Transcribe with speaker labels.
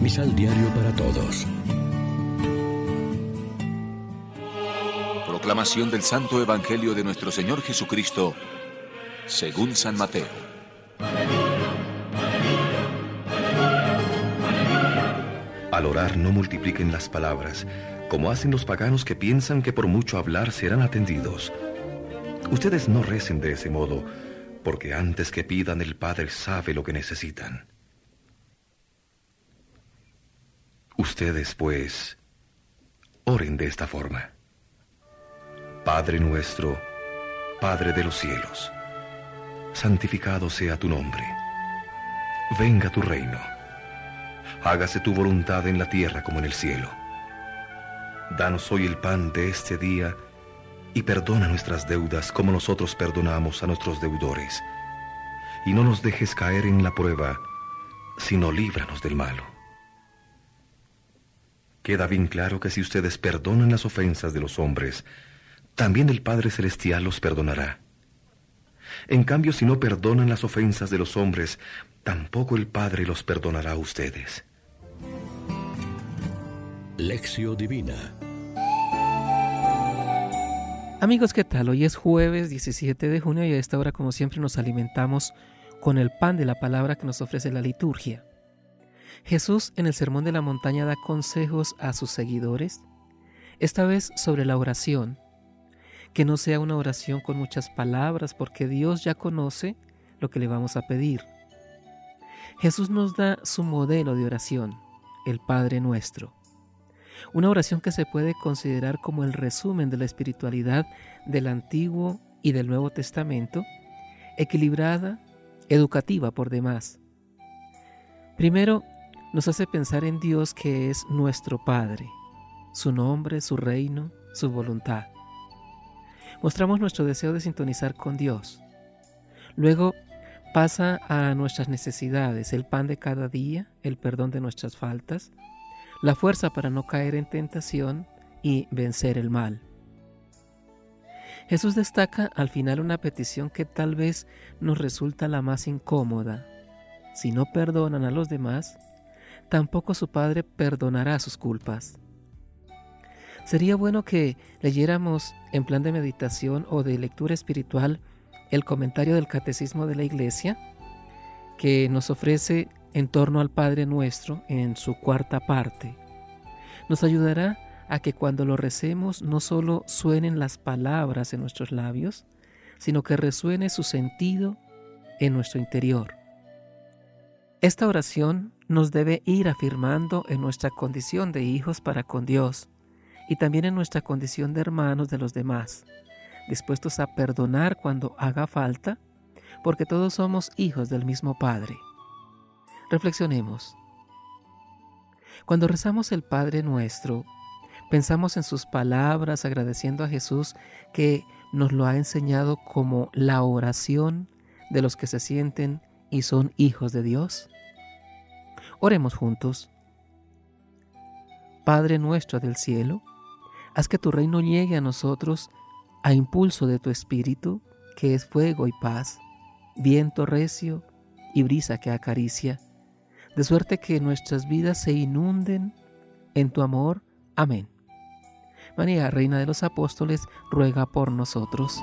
Speaker 1: Misal Diario para Todos.
Speaker 2: Proclamación del Santo Evangelio de nuestro Señor Jesucristo, según San Mateo.
Speaker 3: Al orar no multipliquen las palabras, como hacen los paganos que piensan que por mucho hablar serán atendidos. Ustedes no recen de ese modo, porque antes que pidan el Padre sabe lo que necesitan. Ustedes, pues, oren de esta forma. Padre nuestro, Padre de los cielos, santificado sea tu nombre. Venga tu reino. Hágase tu voluntad en la tierra como en el cielo. Danos hoy el pan de este día y perdona nuestras deudas como nosotros perdonamos a nuestros deudores. Y no nos dejes caer en la prueba, sino líbranos del malo. Queda bien claro que si ustedes perdonan las ofensas de los hombres, también el Padre Celestial los perdonará. En cambio, si no perdonan las ofensas de los hombres, tampoco el Padre los perdonará a ustedes.
Speaker 1: Lección Divina
Speaker 4: Amigos, ¿qué tal? Hoy es jueves 17 de junio y a esta hora, como siempre, nos alimentamos con el pan de la palabra que nos ofrece la liturgia. Jesús en el Sermón de la Montaña da consejos a sus seguidores, esta vez sobre la oración, que no sea una oración con muchas palabras, porque Dios ya conoce lo que le vamos a pedir. Jesús nos da su modelo de oración, el Padre nuestro. Una oración que se puede considerar como el resumen de la espiritualidad del Antiguo y del Nuevo Testamento, equilibrada, educativa por demás. Primero, nos hace pensar en Dios que es nuestro Padre, su nombre, su reino, su voluntad. Mostramos nuestro deseo de sintonizar con Dios. Luego pasa a nuestras necesidades, el pan de cada día, el perdón de nuestras faltas, la fuerza para no caer en tentación y vencer el mal. Jesús destaca al final una petición que tal vez nos resulta la más incómoda. Si no perdonan a los demás, tampoco su Padre perdonará sus culpas. Sería bueno que leyéramos en plan de meditación o de lectura espiritual el comentario del Catecismo de la Iglesia que nos ofrece en torno al Padre nuestro en su cuarta parte. Nos ayudará a que cuando lo recemos no solo suenen las palabras en nuestros labios, sino que resuene su sentido en nuestro interior. Esta oración nos debe ir afirmando en nuestra condición de hijos para con Dios y también en nuestra condición de hermanos de los demás, dispuestos a perdonar cuando haga falta, porque todos somos hijos del mismo Padre. Reflexionemos. Cuando rezamos el Padre nuestro, pensamos en sus palabras agradeciendo a Jesús que nos lo ha enseñado como la oración de los que se sienten y son hijos de Dios. Oremos juntos. Padre nuestro del cielo, haz que tu reino llegue a nosotros a impulso de tu Espíritu, que es fuego y paz, viento recio y brisa que acaricia de suerte que nuestras vidas se inunden en tu amor. Amén. María, Reina de los Apóstoles, ruega por nosotros.